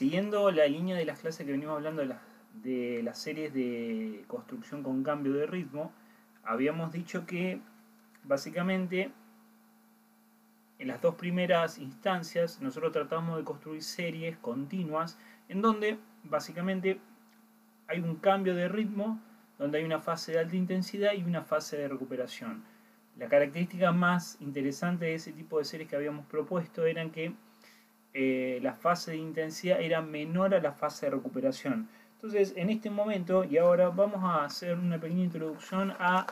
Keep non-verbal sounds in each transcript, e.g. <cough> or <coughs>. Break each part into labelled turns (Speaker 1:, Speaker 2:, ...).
Speaker 1: Siguiendo la línea de las clases que venimos hablando de las, series de construcción con cambio de ritmo, habíamos dicho que básicamente en las dos primeras instancias nosotros tratamos de construir series continuas en donde básicamente hay un cambio de ritmo, donde hay una fase de alta intensidad y una fase de recuperación. La característica más interesante de ese tipo de series que habíamos propuesto eran que eh, la fase de intensidad era menor a la fase de recuperación. Entonces, en este momento y ahora vamos a hacer una pequeña introducción a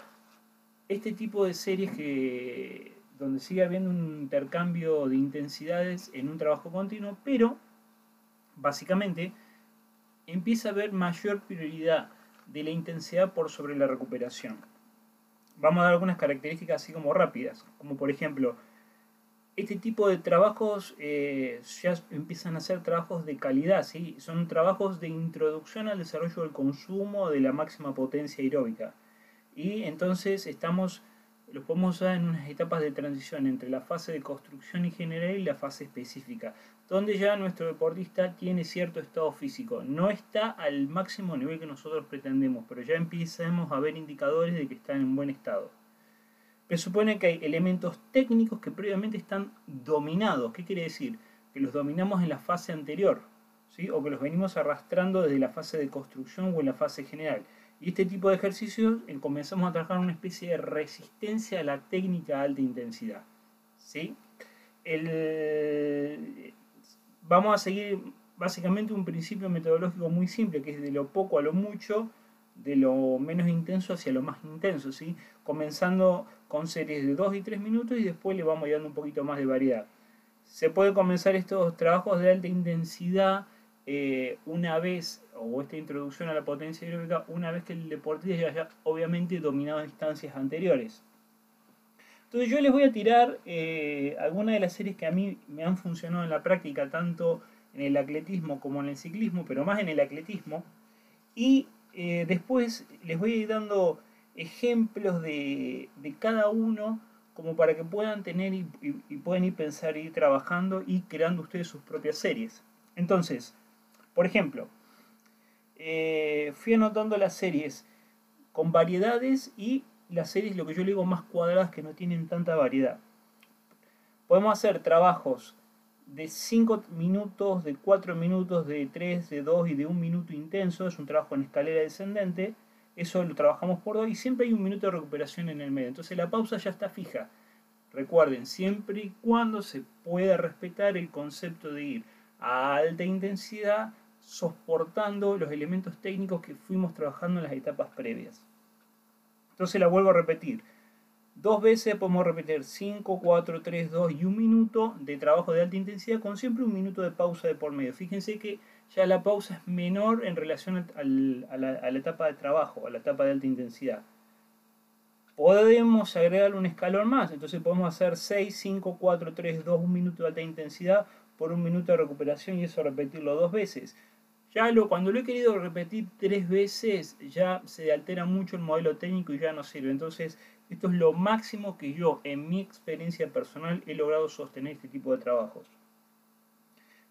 Speaker 1: este tipo de series que donde sigue habiendo un intercambio de intensidades en un trabajo continuo, pero básicamente empieza a haber mayor prioridad de la intensidad por sobre la recuperación. Vamos a dar algunas características así como rápidas, como por ejemplo, este tipo de trabajos eh, ya empiezan a ser trabajos de calidad, ¿sí? son trabajos de introducción al desarrollo del consumo de la máxima potencia aeróbica. Y entonces estamos, los podemos usar en unas etapas de transición entre la fase de construcción y general y la fase específica, donde ya nuestro deportista tiene cierto estado físico. No está al máximo nivel que nosotros pretendemos, pero ya empezamos a ver indicadores de que está en buen estado presupone que hay elementos técnicos que previamente están dominados. ¿Qué quiere decir? Que los dominamos en la fase anterior, ¿sí? o que los venimos arrastrando desde la fase de construcción o en la fase general. Y este tipo de ejercicios eh, comenzamos a trabajar una especie de resistencia a la técnica de alta intensidad. ¿sí? vamos a seguir básicamente un principio metodológico muy simple, que es de lo poco a lo mucho, de lo menos intenso hacia lo más intenso, ¿sí? comenzando con series de 2 y 3 minutos y después le vamos dando un poquito más de variedad. Se puede comenzar estos trabajos de alta intensidad eh, una vez, o esta introducción a la potencia aeróbica, una vez que el deportista ya haya obviamente dominado instancias anteriores. Entonces yo les voy a tirar eh, algunas de las series que a mí me han funcionado en la práctica, tanto en el atletismo como en el ciclismo, pero más en el atletismo. Y eh, después les voy a ir dando ejemplos de, cada uno como para que puedan tener y, puedan ir pensar, ir trabajando y creando ustedes sus propias series. Entonces, por ejemplo, eh, fui anotando las series con variedades y las series, lo que yo le digo, más cuadradas que no tienen tanta variedad. Podemos hacer trabajos de 5 minutos, de 4 minutos, de 3, de 2 y de 1 minuto intenso, es un trabajo en escalera descendente, eso lo trabajamos por dos y siempre hay un minuto de recuperación en el medio, entonces la pausa ya está fija. Recuerden, siempre y cuando se pueda respetar el concepto de ir a alta intensidad, soportando los elementos técnicos que fuimos trabajando en las etapas previas. Entonces la vuelvo a repetir Dos veces podemos repetir 5, 4, 3, 2 y un minuto de trabajo de alta intensidad con siempre un minuto de pausa de por medio. Fíjense que ya la pausa es menor en relación a, la, etapa de trabajo, a la etapa de alta intensidad. Podemos agregar un escalón más, entonces podemos hacer 6, 5, 4, 3, 2, un minuto de alta intensidad por un minuto de recuperación y eso repetirlo dos veces. Ya lo, cuando lo he querido repetir tres veces, ya se altera mucho el modelo técnico y ya no sirve. Entonces, esto es lo máximo que yo, en mi experiencia personal, he logrado sostener este tipo de trabajos.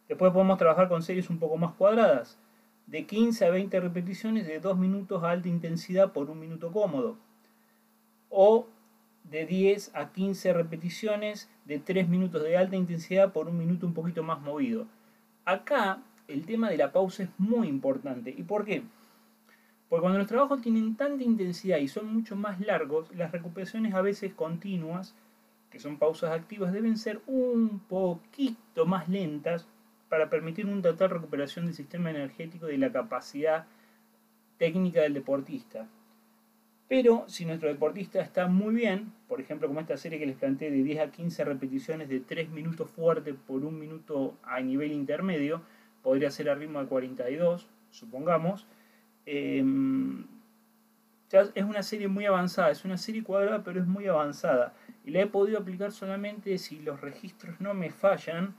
Speaker 1: Después podemos trabajar con series un poco más cuadradas, de 15 a 20 repeticiones de 2 minutos a alta intensidad por un minuto cómodo. O de 10 a 15 repeticiones de 3 minutos de alta intensidad por un minuto un poquito más movido. Acá el tema de la pausa es muy importante. ¿Y por qué? Porque cuando los trabajos tienen tanta intensidad y son mucho más largos, las recuperaciones a veces continuas, que son pausas activas, deben ser un poquito más lentas para permitir una total recuperación del sistema energético y de la capacidad técnica del deportista. Pero si nuestro deportista está muy bien, por ejemplo como esta serie que les planteé de 10 a 15 repeticiones de 3 minutos fuerte por un minuto a nivel intermedio, podría ser a ritmo de 42, supongamos. Em, es una serie muy avanzada, es una serie cuadrada pero es muy avanzada. Y la he podido aplicar solamente si los registros no me fallan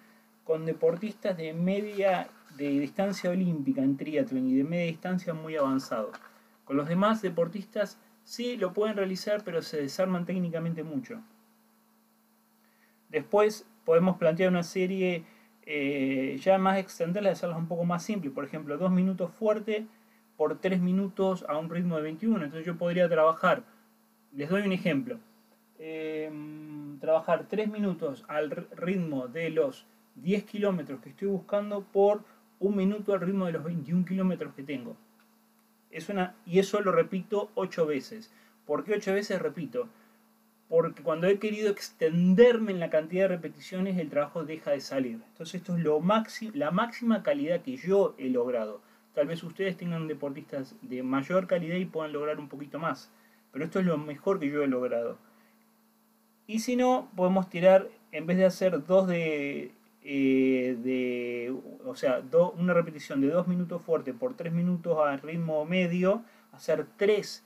Speaker 1: con deportistas de media de distancia olímpica en triatlón y de media distancia muy avanzado. Con los demás deportistas Sí, lo pueden realizar, pero se desarman técnicamente mucho. Después podemos plantear una serie eh, ya más extenderla, hacerlas un poco más simple. Por ejemplo, dos minutos fuerte por tres minutos a un ritmo de 21. Entonces yo podría trabajar, les doy un ejemplo, em, trabajar tres minutos al ritmo de los 10 kilómetros que estoy buscando por un minuto al ritmo de los 21 kilómetros que tengo. Es una, y eso lo repito ocho veces. ¿Por qué ocho veces repito? Porque cuando he querido extenderme en la cantidad de repeticiones, el trabajo deja de salir. Entonces esto es lo la máxima calidad que yo he logrado. Tal vez ustedes tengan deportistas de mayor calidad y puedan lograr un poquito más. Pero esto es lo mejor que yo he logrado. Y si no, podemos tirar, en vez de hacer dos de eh, de, o sea, una repetición de 2 minutos fuerte por 3 minutos a ritmo medio, hacer 3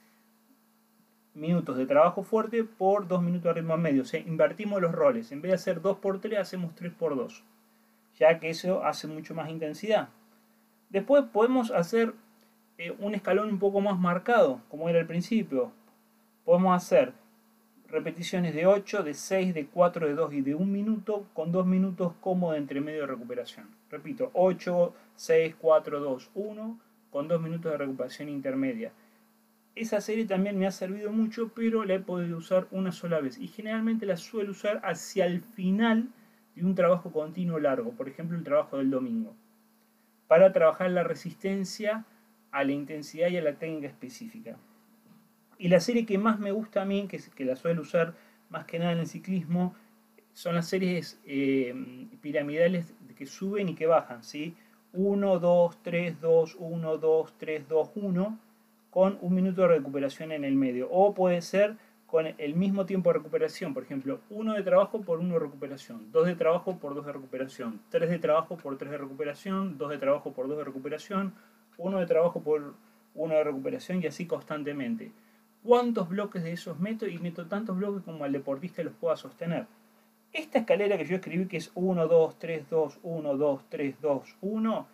Speaker 1: minutos de trabajo fuerte por 2 minutos a ritmo medio. O sea, invertimos los roles. En vez de hacer 2 por 3, hacemos 3 por 2. Ya que eso hace mucho más intensidad. Después podemos hacer eh, un escalón un poco más marcado, como era al principio. Podemos hacer repeticiones de 8, de 6, de 4, de 2 y de 1 minuto con 2 minutos como de entre medio de recuperación. Repito, 8, 6, 4, 2, 1 con 2 minutos de recuperación intermedia. Esa serie también me ha servido mucho, pero la he podido usar una sola vez y generalmente la suelo usar hacia el final de un trabajo continuo largo, por ejemplo el trabajo del domingo, para trabajar la resistencia a la intensidad y a la técnica específica. Y la serie que más me gusta a mí, que, que la suelo usar más que nada en el ciclismo, son las series eh, piramidales que suben y que bajan, ¿sí? 1, 2, 3, 2, 1, 2, 3, 2, 1, con un minuto de recuperación en el medio. O puede ser con el mismo tiempo de recuperación, por ejemplo, 1 de trabajo por 1 de recuperación, 2 de trabajo por 2 de recuperación, 3 de trabajo por 3 de recuperación, 2 de trabajo por 2 de recuperación, 1 de trabajo por 1 de recuperación y así constantemente cuántos bloques de esos meto y meto tantos bloques como el deportista los pueda sostener. Esta escalera que yo escribí que es 1, 2, 3, 2, 1, 2, 3, 2, 1,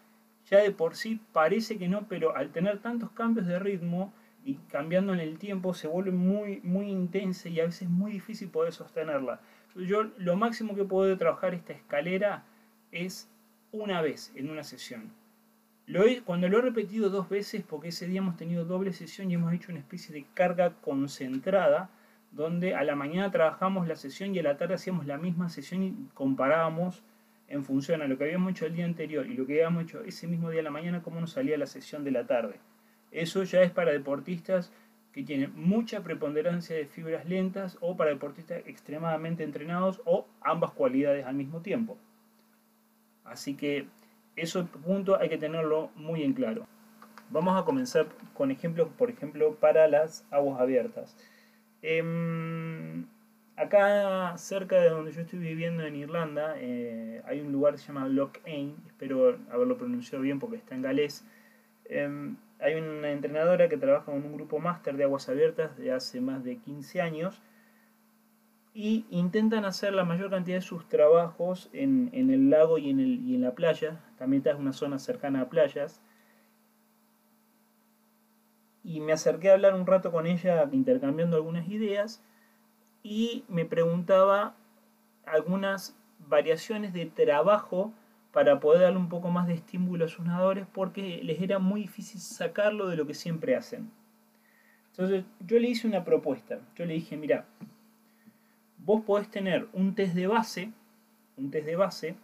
Speaker 1: ya de por sí parece que no, pero al tener tantos cambios de ritmo y cambiando en el tiempo se vuelve muy, muy intensa y a veces muy difícil poder sostenerla. Yo lo máximo que puedo trabajar esta escalera es una vez en una sesión cuando lo he repetido dos veces, porque ese día hemos tenido doble sesión y hemos hecho una especie de carga concentrada, donde a la mañana trabajamos la sesión y a la tarde hacíamos la misma sesión y comparábamos en función a lo que habíamos hecho el día anterior y lo que habíamos hecho ese mismo día a la mañana, cómo nos salía la sesión de la tarde. Eso ya es para deportistas que tienen mucha preponderancia de fibras lentas o para deportistas extremadamente entrenados o ambas cualidades al mismo tiempo. Así que eso punto hay que tenerlo muy en claro. Vamos a comenzar con ejemplos, por ejemplo, para las aguas abiertas. Em, acá cerca de donde yo estoy viviendo en Irlanda eh, hay un lugar que se llama Loch Ain, espero haberlo pronunciado bien porque está en galés. Em, hay una entrenadora que trabaja con un grupo máster de aguas abiertas de hace más de 15 años y intentan hacer la mayor cantidad de sus trabajos en, el lago y en, el, y en la playa. También está una zona cercana a playas. Y me acerqué a hablar un rato con ella intercambiando algunas ideas y me preguntaba algunas variaciones de trabajo para poder darle un poco más de estímulo a sus nadadores porque les era muy difícil sacarlo de lo que siempre hacen. Entonces yo le hice una propuesta. Yo le dije, mira, vos podés tener un test de base, un test de base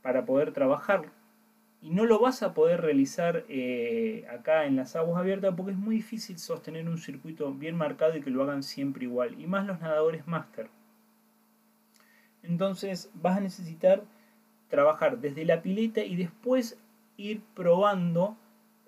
Speaker 1: para poder trabajar y no lo vas a poder realizar eh, acá en las aguas abiertas porque es muy difícil sostener un circuito bien marcado y que lo hagan siempre igual, y más los nadadores máster. Entonces vas a necesitar trabajar desde la pileta y después ir probando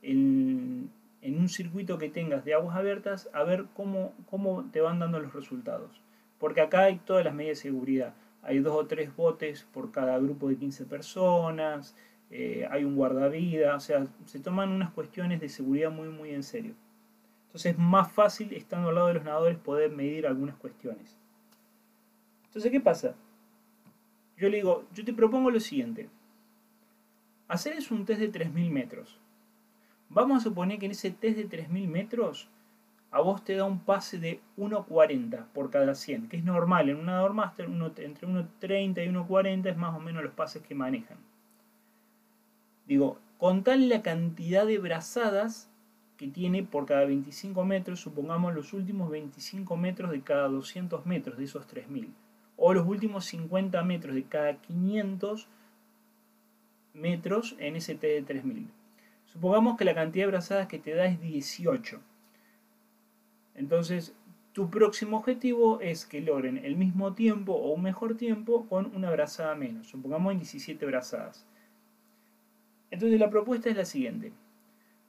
Speaker 1: en, un circuito que tengas de aguas abiertas a ver cómo, cómo te van dando los resultados. Porque acá hay todas las medidas de seguridad. Hay dos o tres botes por cada grupo de 15 personas, eh, hay un guardavidas, o sea, se toman unas cuestiones de seguridad muy, muy en serio. Entonces es más fácil, estando al lado de los nadadores, poder medir algunas cuestiones. Entonces, ¿qué pasa? Yo le digo, yo te propongo lo siguiente. Hacer es un test de 3.000 metros. Vamos a suponer que en ese test de 3.000 metros a vos te da un pase de 1.40 por cada 100, que es normal. En un nadador master entre 1.30 y 1.40 es más o menos los pases que manejan. Digo, tal la cantidad de brazadas que tiene por cada 25 metros, supongamos los últimos 25 metros de cada 200 metros de esos 3000, o los últimos 50 metros de cada 500 metros en ese T de 3000. Supongamos que la cantidad de brazadas que te da es 18. Entonces, tu próximo objetivo es que logren el mismo tiempo o un mejor tiempo con una brazada menos. Supongamos en 17 brazadas. Entonces la propuesta es la siguiente.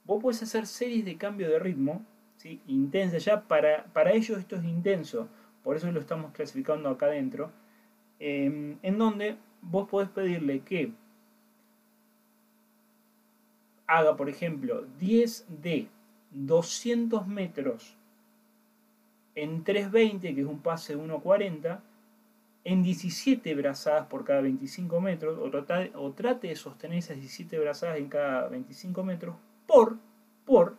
Speaker 1: Vos puedes hacer series de cambio de ritmo, ¿sí? intensas, ya para, para ellos esto es intenso, por eso lo estamos clasificando acá adentro, em, en donde vos podés pedirle que haga, por ejemplo, 10 de 200 metros en 320, que es un pase de 1.40, en 17 brazadas por cada 25 metros, o trate, de sostener esas 17 brazadas en cada 25 metros, por, por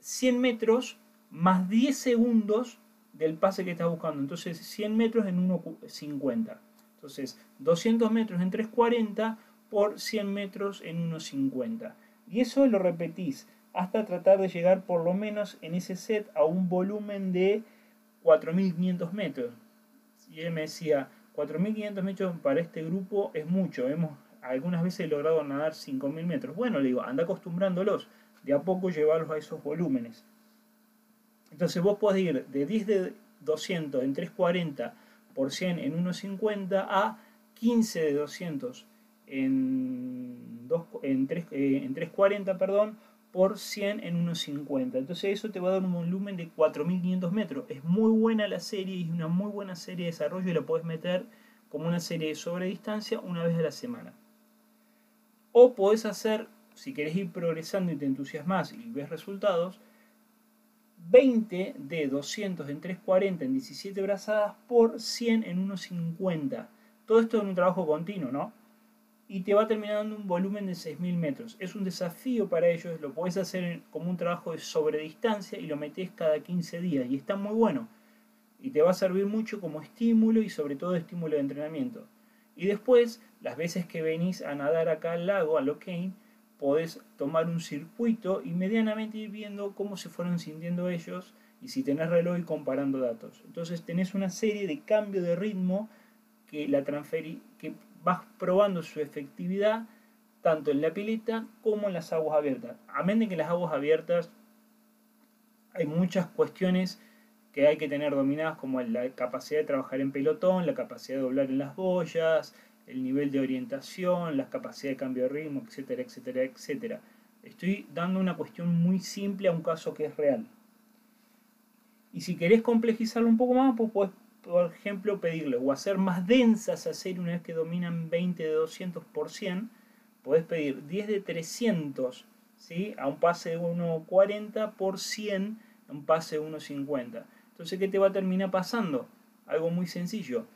Speaker 1: 100 metros más 10 segundos del pase que estás buscando. Entonces 100 metros en 1.50. Entonces 200 metros en 3.40 por 100 metros en 1.50. Y eso lo repetís hasta tratar de llegar por lo menos en ese set a un volumen de 4.500 metros y él me decía, 4.500 metros para este grupo es mucho, hemos algunas veces logrado nadar 5.000 metros. Bueno, le digo, anda acostumbrándolos, de a poco llevarlos a esos volúmenes. Entonces vos podés ir de 10 de 200 en 340 por 100 en 1.50 a 15 de 200 en, 2, en, 3, eh, en 340, perdón, por 100 en 1.50. Entonces eso te va a dar un volumen de 4.500 metros. Es muy buena la serie y es una muy buena serie de desarrollo y la puedes meter como una serie de sobredistancia una vez a la semana. O podés hacer, si querés ir progresando y te entusiasmas y ves resultados, 20 de 200 en 340 en 17 brazadas por 100 en 1.50. Todo esto en un trabajo continuo, ¿no? Y te va terminando un volumen de 6.000 metros. Es un desafío para ellos, lo puedes hacer como un trabajo de sobredistancia y lo metes cada 15 días y está muy bueno. Y te va a servir mucho como estímulo y sobre todo estímulo de entrenamiento. Y después, las veces que venís a nadar acá al lago, a Locaine, podés tomar un circuito y medianamente ir viendo cómo se fueron sintiendo ellos y si tenés reloj y comparando datos. Entonces tenés una serie de cambio de ritmo que la transferí, que vas probando su efectividad tanto en la pileta como en las aguas abiertas. Amén de que en las aguas abiertas hay muchas cuestiones que hay que tener dominadas como la capacidad de trabajar en pelotón, la capacidad de doblar en las boyas, el nivel de orientación, la capacidad de cambio de ritmo, etcétera, etcétera, etcétera. Estoy dando una cuestión muy simple a un caso que es real. Y si querés complejizarlo un poco más, pues puedes por ejemplo, pedirle o hacer más densas esa serie una vez que dominan 20 de 200 por 100, podés pedir 10 de 300 ¿sí? a un pase de 1.40 por 100 a un pase de 1.50. Entonces, ¿qué te va a terminar pasando? Algo muy sencillo.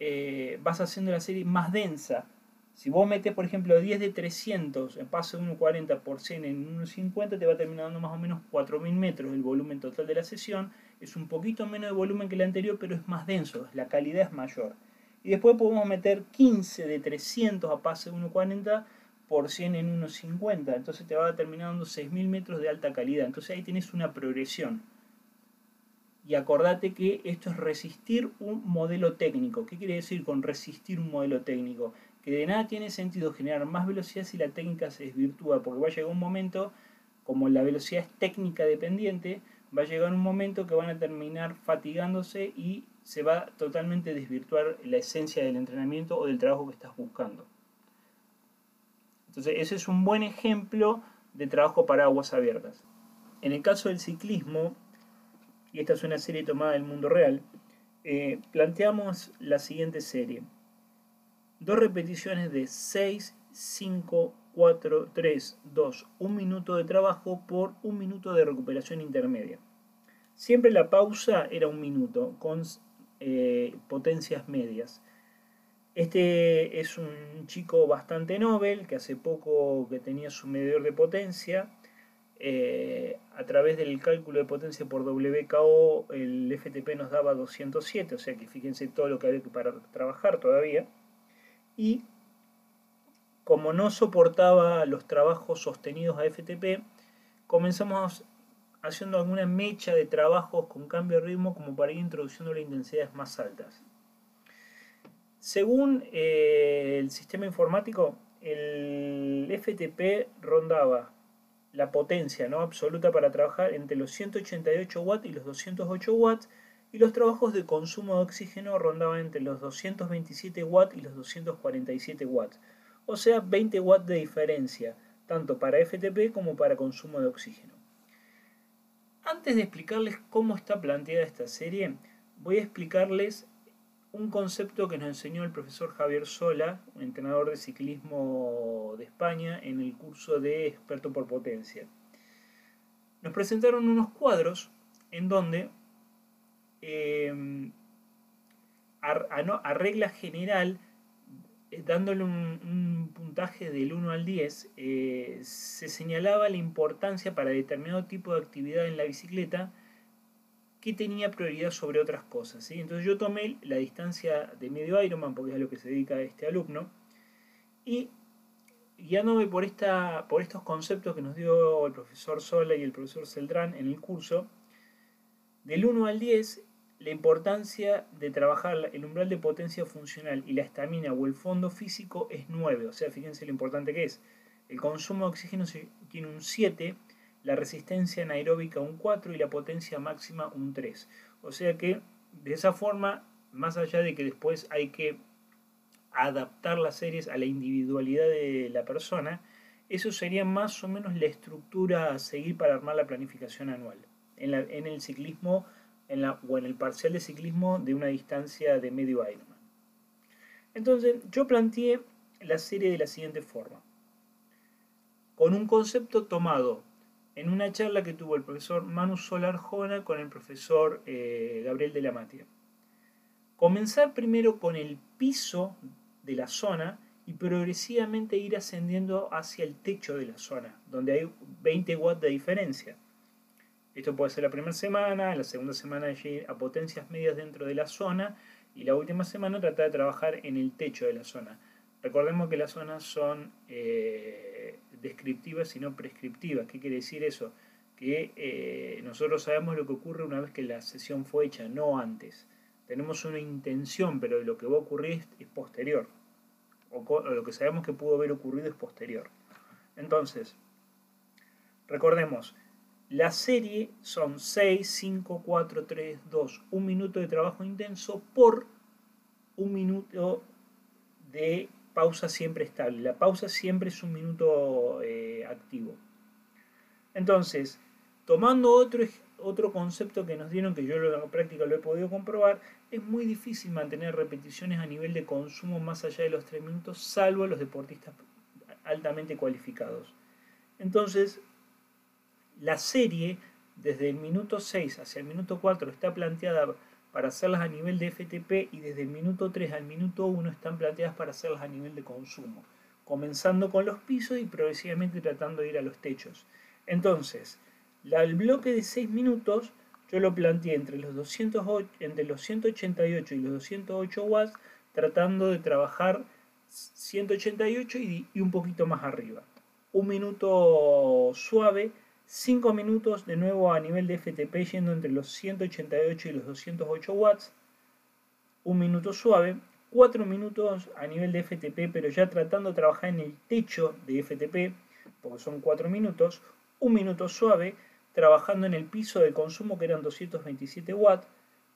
Speaker 1: Eh, vas haciendo la serie más densa. Si vos metes, por ejemplo, 10 de 300 en pase de 1.40 por 100 en 1.50, te va a terminar dando más o menos 4.000 metros el volumen total de la sesión es un poquito menos de volumen que el anterior, pero es más denso, la calidad es mayor. Y después podemos meter 15 de 300 a pase 1.40 por 100 en 1.50, entonces te va terminando 6.000 metros de alta calidad, entonces ahí tienes una progresión. Y acordate que esto es resistir un modelo técnico. ¿Qué quiere decir con resistir un modelo técnico? que de nada tiene sentido generar más velocidad si la técnica se desvirtúa, porque va a llegar un momento, como la velocidad es técnica dependiente, va a llegar un momento que van a terminar fatigándose y se va totalmente a desvirtuar la esencia del entrenamiento o del trabajo que estás buscando. Entonces, ese es un buen ejemplo de trabajo para aguas abiertas. En el caso del ciclismo, y esta es una serie tomada del mundo real, eh, planteamos la siguiente serie. Dos repeticiones de 6, 5, 4, 3, 2, un minuto de trabajo por un minuto de recuperación intermedia. Siempre la pausa era un minuto con eh, potencias medias. Este es un chico bastante novel que hace poco que tenía su medidor de potencia eh, a través del cálculo de potencia por WKO el FTP nos daba 207, o sea que fíjense todo lo que había para trabajar todavía. Y como no soportaba los trabajos sostenidos a FTP, comenzamos haciendo alguna mecha de trabajos con cambio de ritmo como para ir introduciendo las intensidades más altas. Según eh, el sistema informático, el FTP rondaba la potencia ¿no? absoluta para trabajar entre los 188 watts y los 208 watts y los trabajos de consumo de oxígeno rondaban entre los 227 watts y los 247 watts, o sea 20 watts de diferencia, tanto para FTP como para consumo de oxígeno. Antes de explicarles cómo está planteada esta serie, voy a explicarles un concepto que nos enseñó el profesor Javier Sola, un entrenador de ciclismo de España, en el curso de experto por potencia. Nos presentaron unos cuadros en donde eh, a, regla general, dándole un, puntaje del 1 al 10, eh, se señalaba la importancia para determinado tipo de actividad en la bicicleta que tenía prioridad sobre otras cosas. Entonces yo tomé la distancia de medio Ironman, porque es a lo que se dedica este alumno, y guiándome por, esta, por estos conceptos que nos dio el profesor Sola y el profesor Celdrán en el curso, del 1 al 10, la importancia de trabajar el umbral de potencia funcional y la estamina o el fondo físico es 9, o sea, fíjense lo importante que es. El consumo de oxígeno tiene un 7, la resistencia anaeróbica un 4 y la potencia máxima un 3. O sea que de esa forma, más allá de que después hay que adaptar las series a la individualidad de la persona, eso sería más o menos la estructura a seguir para armar la planificación anual. En, en el ciclismo en la, o en el parcial de ciclismo de una distancia de medio Ironman. Entonces, yo planteé la serie de la siguiente forma. Con un concepto tomado en una charla que tuvo el profesor Manu Solar Jona con el profesor eh, Gabriel de la Matia. Comenzar primero con el piso de la zona y progresivamente ir ascendiendo hacia el techo de la zona, donde hay 20 watts de diferencia. Esto puede ser la primera semana, la segunda semana ir a potencias medias dentro de la zona y la última semana tratar de trabajar en el techo de la zona. Recordemos que las zonas son eh, descriptivas y no prescriptivas. ¿Qué quiere decir eso? Que eh, nosotros sabemos lo que ocurre una vez que la sesión fue hecha, no antes. Tenemos una intención, pero lo que va a ocurrir es, posterior. O, lo que sabemos que pudo haber ocurrido es posterior. Entonces, recordemos, la serie son 6, 5, 4, 3, 2, un minuto de trabajo intenso por un minuto de pausa siempre estable. La pausa siempre es un minuto eh, activo. Entonces, tomando otro, otro concepto que nos dieron, que yo en la práctica lo he podido comprobar, es muy difícil mantener repeticiones a nivel de consumo más allá de los 3 minutos, salvo los deportistas altamente cualificados. Entonces, la serie, desde el minuto 6 hacia el minuto 4, está planteada para hacerlas a nivel de FTP y desde el minuto 3 al minuto 1 están planteadas para hacerlas a nivel de consumo, comenzando con los pisos y progresivamente tratando de ir a los techos. Entonces, el bloque de 6 minutos yo lo planteé entre los, 208, entre los 188 y los 208 watts, tratando de trabajar 188 y, y un poquito más arriba. Un minuto suave 5 minutos de nuevo a nivel de FTP yendo entre los 188 y los 208 watts, un minuto suave, 4 minutos a nivel de FTP, pero ya tratando de trabajar en el techo de FTP, porque son 4 minutos, un minuto suave, trabajando en el piso de consumo que eran 227 watts,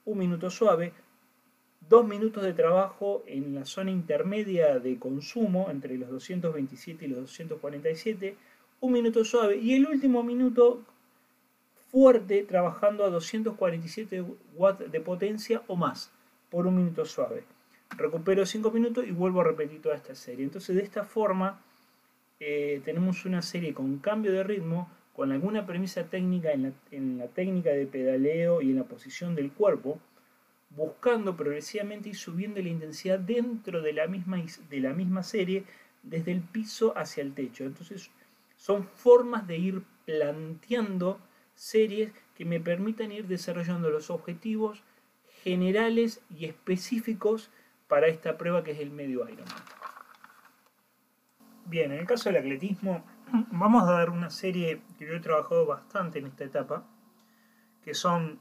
Speaker 1: un minuto suave, dos minutos de trabajo en la zona intermedia de consumo entre los 227 y los 247, un minuto suave y el último minuto fuerte trabajando a 247 watts de potencia o más por un minuto suave. Recupero 5 minutos y vuelvo a repetir toda esta serie. Entonces de esta forma eh, tenemos una serie con cambio de ritmo, con alguna premisa técnica en la, técnica de pedaleo y en la posición del cuerpo, buscando progresivamente y subiendo la intensidad dentro de la misma, de la misma serie, desde el piso hacia el techo. Entonces, son formas de ir planteando series que me permitan ir desarrollando los objetivos generales y específicos para esta prueba que es el medio Ironman. Bien, en el caso del atletismo, <clears throat> vamos a dar una serie que yo he trabajado bastante en esta etapa, que son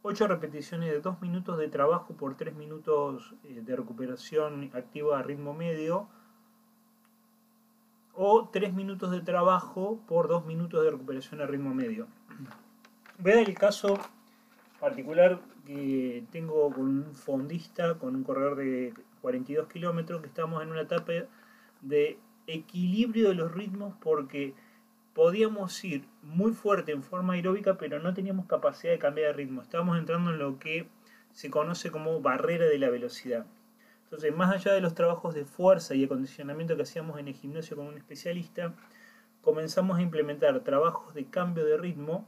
Speaker 1: 8 repeticiones de 2 minutos de trabajo por 3 minutos eh, de recuperación activa a ritmo medio o 3 minutos de trabajo por 2 minutos de recuperación a ritmo medio. Voy a el caso particular que tengo con un fondista, con un corredor de 42 kilómetros, que estamos en una etapa de equilibrio de los ritmos porque podíamos ir muy fuerte en forma aeróbica, pero no teníamos capacidad de cambiar de ritmo. Estábamos entrando en lo que se conoce como barrera de la velocidad. Entonces, más allá de los trabajos de fuerza y acondicionamiento que hacíamos en el gimnasio con un especialista, comenzamos a implementar trabajos de cambio de ritmo,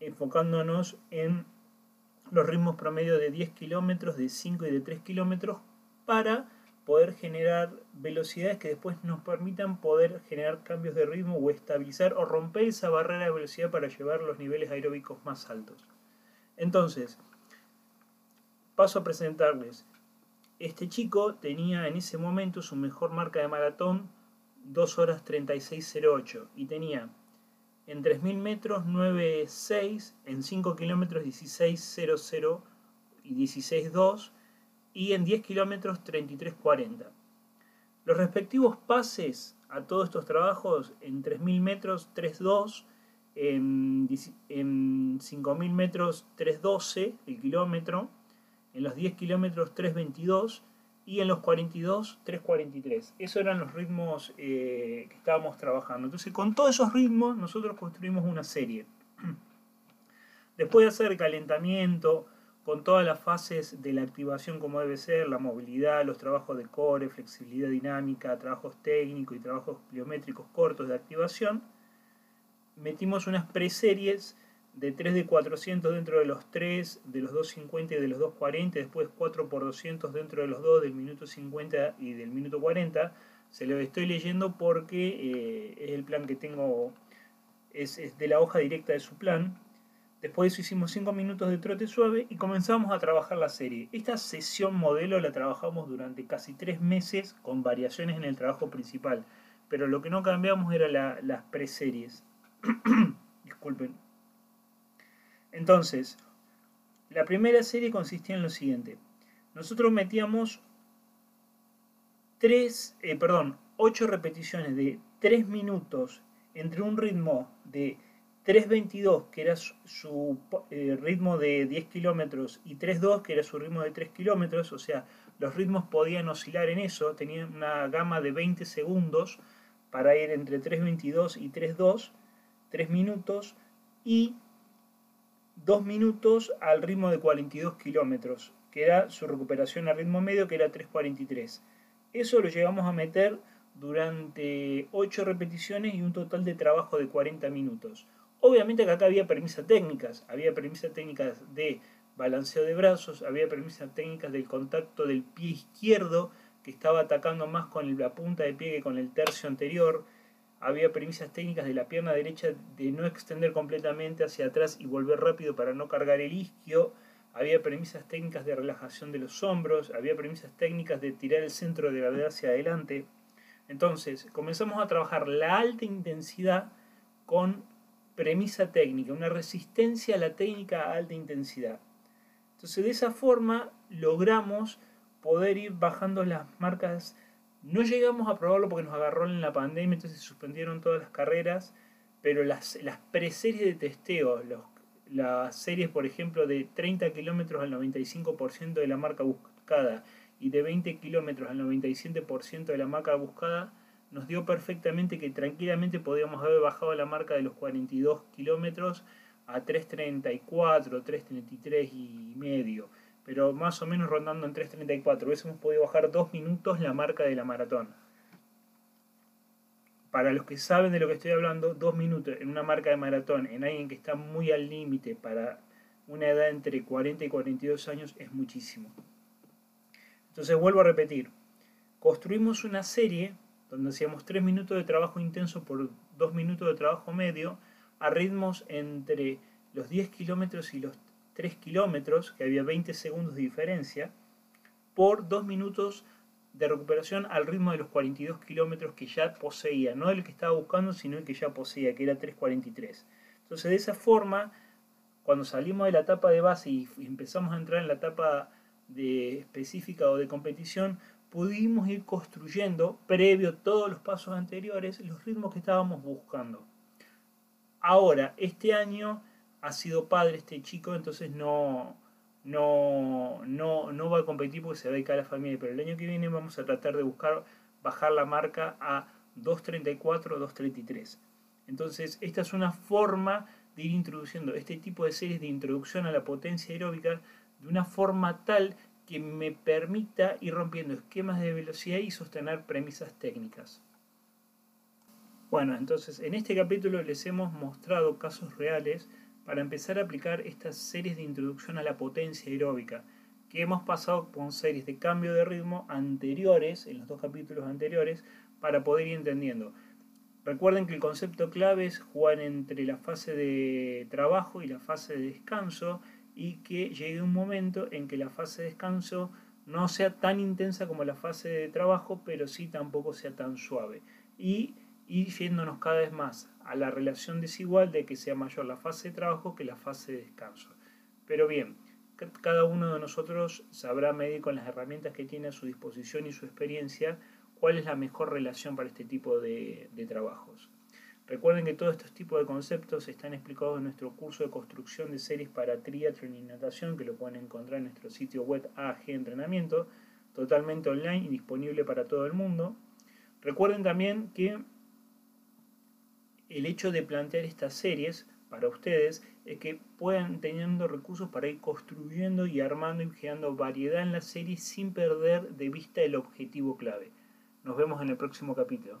Speaker 1: enfocándonos en los ritmos promedio de 10 kilómetros, de 5 y de 3 kilómetros, para poder generar velocidades que después nos permitan poder generar cambios de ritmo o estabilizar o romper esa barrera de velocidad para llevar los niveles aeróbicos más altos. Entonces, paso a presentarles. Este chico tenía en ese momento su mejor marca de maratón 2 horas 36.08 y tenía en 3.000 metros 9.6, en 5 kilómetros 16.00 y 16.2 y en 10 kilómetros 33.40. Los respectivos pases a todos estos trabajos en 3.000 metros 3.2, en, en 5.000 metros 3.12 el kilómetro, en los 10 kilómetros 3.22 y en los 42 3.43. Esos eran los ritmos eh, que estábamos trabajando. Entonces con todos esos ritmos nosotros construimos una serie. <clears throat> Después de hacer calentamiento, con todas las fases de la activación como debe ser, la movilidad, los trabajos de core, flexibilidad dinámica, trabajos técnicos y trabajos pliométricos cortos de activación, metimos unas preseries de 3 de 400 dentro de los 3, de los 250 y de los 240, después 4 por 200 dentro de los 2 del minuto 50 y del minuto 40. Se lo estoy leyendo porque eh, es el plan que tengo, es, es de la hoja directa de su plan Después de eso hicimos 5 minutos de trote suave y comenzamos a trabajar la serie. Esta sesión modelo la trabajamos durante casi 3 meses con variaciones en el trabajo principal, pero lo que no cambiamos era las preseries. <coughs> Disculpen. Entonces, la primera serie consistía en lo siguiente. Nosotros metíamos 3, eh, perdón, 8 repeticiones de 3 minutos entre un ritmo de 3.22, que era su, eh, ritmo de 10 kilómetros, y 3.2, que era su ritmo de 3 kilómetros, o sea, los ritmos podían oscilar en eso, tenían una gama de 20 segundos para ir entre 3.22 y 3.2, 3 minutos, y 2 minutos al ritmo de 42 kilómetros, que era su recuperación a ritmo medio, que era 3.43. Eso lo llegamos a meter durante 8 repeticiones y un total de trabajo de 40 minutos. Obviamente que acá había premisas técnicas, había premisas técnicas de balanceo de brazos, había premisas técnicas del contacto del pie izquierdo que estaba atacando más con la punta de pie que con el tercio anterior, había premisas técnicas de la pierna derecha de no extender completamente hacia atrás y volver rápido para no cargar el isquio, había premisas técnicas de relajación de los hombros, había premisas técnicas de tirar el centro de gravedad hacia adelante. Entonces, comenzamos a trabajar la alta intensidad con premisa técnica, una resistencia a la técnica a alta intensidad. Entonces de esa forma logramos poder ir bajando las marcas. No llegamos a probarlo porque nos agarró en la pandemia, entonces se suspendieron todas las carreras, pero las, las preseries de testeo, las series, por ejemplo, de 30 kilómetros al 95% de la marca buscada y de 20 kilómetros al 97% de la marca buscada, nos dio perfectamente que tranquilamente podíamos haber bajado la marca de los 42 kilómetros a 3.34, 3.33 y medio, pero más o menos rondando en 3.34. Hubiésemos podido bajar dos minutos la marca de la maratón. Para los que saben de lo que estoy hablando, dos minutos en una marca de maratón, en alguien que está muy al límite para una edad entre 40 y 42 años, es muchísimo. Entonces vuelvo a repetir, construimos una serie donde hacíamos 3 minutos de trabajo intenso por 2 minutos de trabajo medio, a ritmos entre los 10 kilómetros y los 3 kilómetros, que había 20 segundos de diferencia, por 2 minutos de recuperación al ritmo de los 42 kilómetros que ya poseía, no el que estaba buscando, sino el que ya poseía, que era 3.43. Entonces, de esa forma, cuando salimos de la etapa de base y empezamos a entrar en la etapa de específica o de competición, pudimos ir construyendo, previo todos los pasos anteriores, los ritmos que estábamos buscando. Ahora, este año ha sido padre este chico, entonces no, no, no, no va a competir porque se va a dedicar a la familia, pero el año que viene vamos a tratar de buscar bajar la marca a 2.34, 2.33. Entonces, esta es una forma de ir introduciendo este tipo de series de introducción a la potencia aeróbica de una forma tal que me permita ir rompiendo esquemas de velocidad y sostener premisas técnicas. Bueno, entonces en este capítulo les hemos mostrado casos reales para empezar a aplicar estas series de introducción a la potencia aeróbica, que hemos pasado con series de cambio de ritmo anteriores, en los dos capítulos anteriores, para poder ir entendiendo. Recuerden que el concepto clave es jugar entre la fase de trabajo y la fase de descanso y que llegue un momento en que la fase de descanso no sea tan intensa como la fase de trabajo, pero sí tampoco sea tan suave. Y ir yéndonos cada vez más a la relación desigual de que sea mayor la fase de trabajo que la fase de descanso. Pero bien, cada uno de nosotros sabrá medir con las herramientas que tiene a su disposición y su experiencia cuál es la mejor relación para este tipo de, de trabajos. Recuerden que todos estos tipos de conceptos están explicados en nuestro curso de construcción de series para triatlón y natación que lo pueden encontrar en nuestro sitio web AG Entrenamiento, totalmente online y disponible para todo el mundo. Recuerden también que el hecho de plantear estas series para ustedes es que puedan teniendo recursos para ir construyendo y armando y creando variedad en la serie sin perder de vista el objetivo clave. Nos vemos en el próximo capítulo.